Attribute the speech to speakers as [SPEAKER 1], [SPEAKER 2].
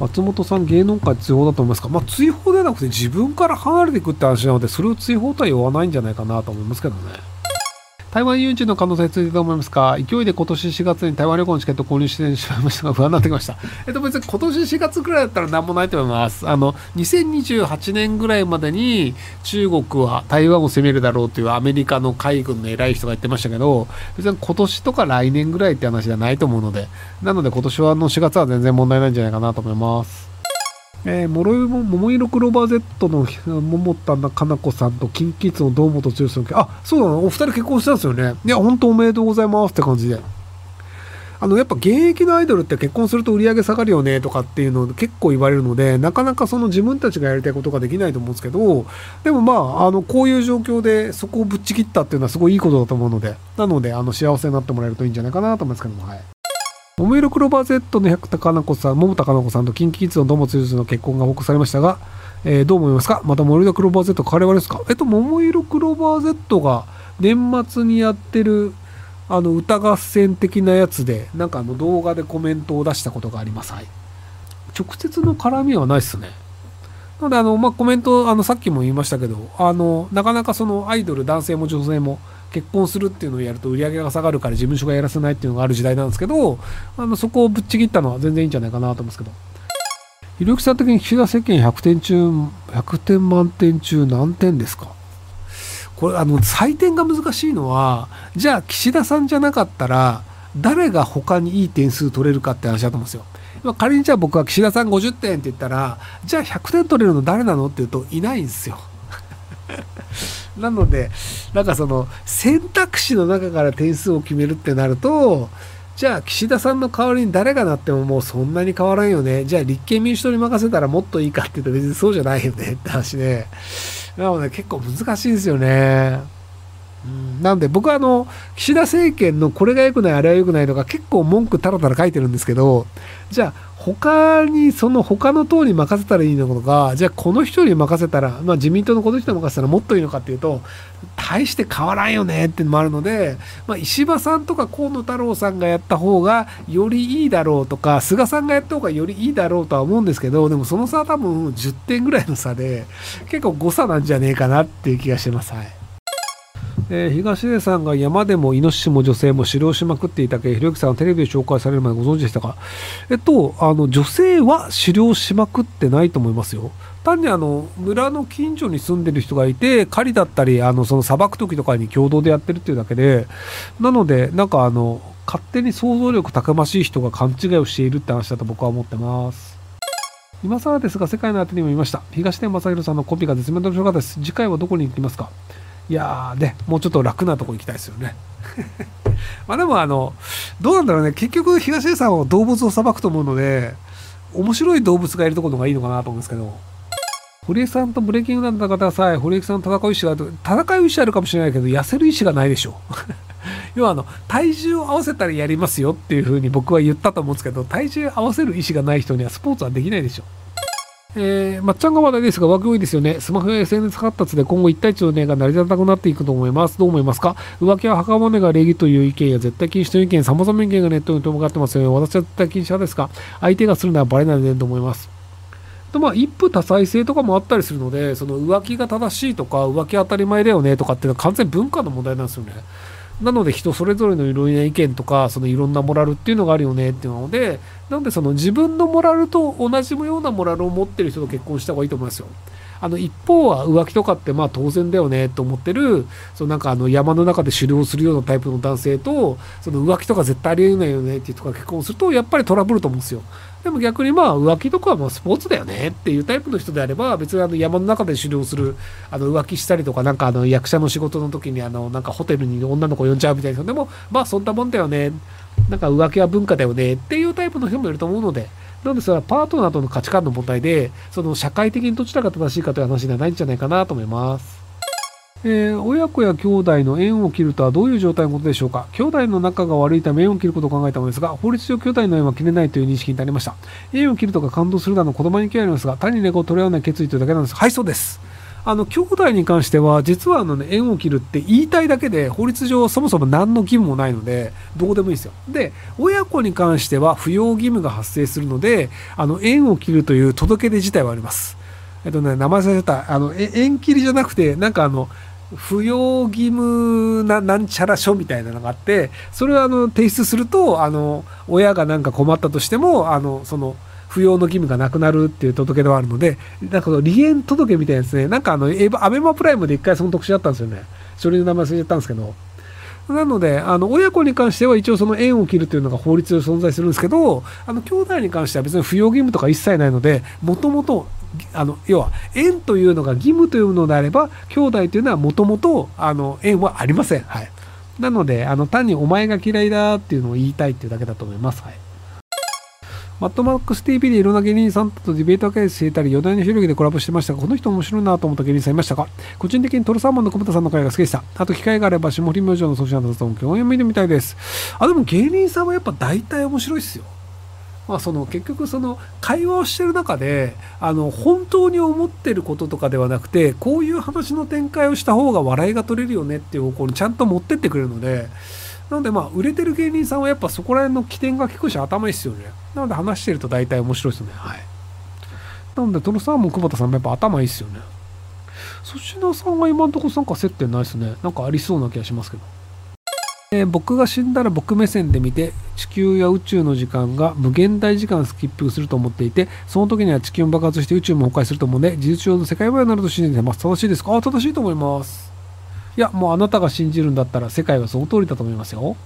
[SPEAKER 1] 松本さん芸能界追放だと思いますか？まあ追放ではなくて自分から離れていくって話なのでそれを追放とは言わないんじゃないかなと思いますけどね。台湾誘致の可能性についてどう思いますか？勢いで今年4月に台湾旅行のチケットを購入してしまいましたが不安になってきました。えっと別に今年4月ぐらいだったら何もないと思います。あの、2028年ぐらいまでに中国は台湾を攻めるだろうというアメリカの海軍の偉い人が言ってましたけど、別に今年とか来年ぐらいって話じゃないと思うので、なので今年はの4月は全然問題ないんじゃないかなと思います。えー、もろいも、桃色クローバー Z の桃田かな子さんと、キンキッズの堂本剛さん、あ、そうなの？お二人結婚したんですよね。いや、本当おめでとうございますって感じで。あの、やっぱ現役のアイドルって結婚すると売り上げ下がるよねとかっていうのを結構言われるので、なかなかその自分たちがやりたいことができないと思うんですけど、でもまあ、あの、こういう状況でそこをぶっちぎったっていうのはすごいいいことだと思うので、なので、あの、幸せになってもらえるといいんじゃないかなと思いますけども、はい。桃色クローバー Z の百田かな子さん、桃田かな子さんとキンキキッズの友剛の結婚が報告されましたが、えー、どう思いますか？また桃色クローバー Z 変われわれですか？えっと、桃色クローバー Z が年末にやってるあの歌合戦的なやつで、なんかあの動画でコメントを出したことがあります。はい。直接の絡みはないっすね。なので、あの、まあ、コメント、あの、さっきも言いましたけど、あの、なかなかそのアイドル、男性も女性も、結婚するっていうのをやると売り上げが下がるから事務所がやらせないっていうのがある時代なんですけど、あのそこをぶっちぎったのは全然いいんじゃないかなと思うんですけど。ひろゆきさん的に岸田政権100点中、100点満点中何点ですか？これ、あの、採点が難しいのは、じゃあ岸田さんじゃなかったら、誰が他にいい点数取れるかって話だと思うんですよ。仮にじゃあ僕は岸田さん50点って言ったら、じゃあ100点取れるの誰なのって言うといないんですよ。なので、なんかその選択肢の中から点数を決めるってなると、じゃあ岸田さんの代わりに誰がなってももうそんなに変わらんよね。じゃあ立憲民主党に任せたらもっといいかって言うと別にそうじゃないよねって話で。なので結構難しいですよね。うん、なんで僕はあの岸田政権のこれが良くないあれは良くないとか結構文句たらたら書いてるんですけどじゃあ他にその他の党に任せたらいいのかじゃあこの人に任せたら、まあ、自民党のこの人に任せたらもっといいのかっていうと大して変わらんよねっていうのもあるので、まあ、石破さんとか河野太郎さんがやった方がよりいいだろうとか菅さんがやった方がよりいいだろうとは思うんですけどでもその差は多分10点ぐらいの差で結構誤差なんじゃねえかなっていう気がしてます。はいえー、東出さんが山でもイノシシも女性も狩猟しまくっていたけひろゆきさんはテレビで紹介されるまでご存知でしたか？えっと、あの、女性は狩猟しまくってないと思いますよ。単にあの、村の近所に住んでる人がいて、狩りだったり、あの、その砂漠時とかに共同でやってるっていうだけで、なので、なんかあの、勝手に想像力高ましい人が勘違いをしているって話だと僕は思ってます。今更ですが、世界のあてにも見ました。東出正宏さんのコピーが絶妙な面白かったです。次回はどこに行きますか？いやーね、もうちょっと楽なとこ行きたいですよね。まあでもあの、どうなんだろうね、結局東出さんは動物をさばくと思うので、面白い動物がいるところがいいのかなと思うんですけど、堀江さんとブレーキングダウン戦った際、堀江さんの戦う意思がある、戦う意思あるかもしれないけど、痩せる意思がないでしょ。要はあの、体重を合わせたらやりますよっていうふうに僕は言ったと思うんですけど、体重合わせる意思がない人にはスポーツはできないでしょ。えー、まっちゃんが話題ですが、枠多いですよね。スマホや SNS 発達で今後1対1の値が成り立たなくなっていくと思います。どう思いますか？浮気は墓場が礼儀という意見や絶対禁止という意見、様々な意見がネットに飛び交ってますよね。私は絶対禁止派ですか？相手がするのはバレないでと思います？とまあ、一夫多妻制とかもあったりするので、その浮気が正しいとか、浮気当たり前だよねとかっていうのは完全文化の問題なんですよね。なので人それぞれのいろいろな意見とか、そのいろんなモラルっていうのがあるよねっていうので、なんでその自分のモラルと同じようなモラルを持ってる人と結婚した方がいいと思いますよ。あの一方は浮気とかってまあ当然だよねと思ってるそのなんかあの山の中で狩猟するようなタイプの男性とその浮気とか絶対ありえないよねっていう人が結婚するとやっぱりトラブルと思うんですよ。でも逆にまあ浮気とかはまあスポーツだよねっていうタイプの人であれば別にあの山の中で狩猟するあの浮気したりとかなんかあの役者の仕事の時にあのなんかホテルに女の子呼んじゃうみたいな人でもまあそんなもんだよねなんか浮気は文化だよねっていうタイプの人もいると思うのでなんでそれはパートナーとの価値観の問題でその社会的にどちらが正しいかという話ではないんじゃないかなと思います。えー、親子や兄弟の縁を切るとはどういう状態のことでしょうか。兄弟の仲が悪いため縁を切ることを考えたのですが法律上兄弟の縁は切れないという認識になりました。縁を切るとか感動するなど子供に興味ありますが単に猫を取り合わない決意というだけなんです。はいそうです。あの兄弟に関しては実はあの、ね、縁を切るって言いたいだけで法律上そもそも何の義務もないのでどうでもいいですよ。で親子に関しては扶養義務が発生するのであの縁を切るという届け出自体はあります。えっとね名前忘れた。あの縁切りじゃなくてなんかあの扶養義務ななんちゃら書みたいなのがあってそれをあの提出するとあの親が何か困ったとしてもあのその扶養の義務がなくなるっていう届けではあるので、なんか離縁届みたいなですね、なんかあの、アベマプライムで一回その特集あったんですよね。書類の名前忘れちゃったんですけど。なので、あの、親子に関しては一応その縁を切るというのが法律で存在するんですけど、あの、兄弟に関しては別に扶養義務とか一切ないので、もともと、あの、要は、縁というのが義務というのであれば、兄弟というのはもともと、あの、縁はありません。はい。なので、あの、単にお前が嫌いだっていうのを言いたいっていうだけだと思います。はい。マットマックス TV でいろんな芸人さんとディベート会していたり、余談の広げでコラボしてましたが、この人面白いなと思った芸人さんいましたか？個人的にトルサーモンの久保田さんの会が好きでした。あと機会があれば、霜降り明星のソシャルな雑音共演見てみたいです。あ、でも芸人さんはやっぱ大体面白いっすよ。まあ、その結局その会話をしてる中であの本当に思ってることとかではなくてこういう話の展開をした方が笑いが取れるよねっていう方向にちゃんと持ってってくれるのでなのでまあ売れてる芸人さんはやっぱそこら辺の起点が効くし頭いいっすよね。なので話してると大体面白いですね。はい。なのでトロサーモン久保田さんもやっぱ頭いいっすよね。粗品さんは今んとこなんか接点ないですね。なんかありそうな気がしますけど。えー、僕が死んだら僕目線で見て地球や宇宙の時間が無限大時間スキップすると思っていてその時には地球も爆発して宇宙も崩壊すると思うので事実上の世界はになると信じてます。正しいですか？正しいと思います。いやもうあなたが信じるんだったら世界はその通りだと思いますよ。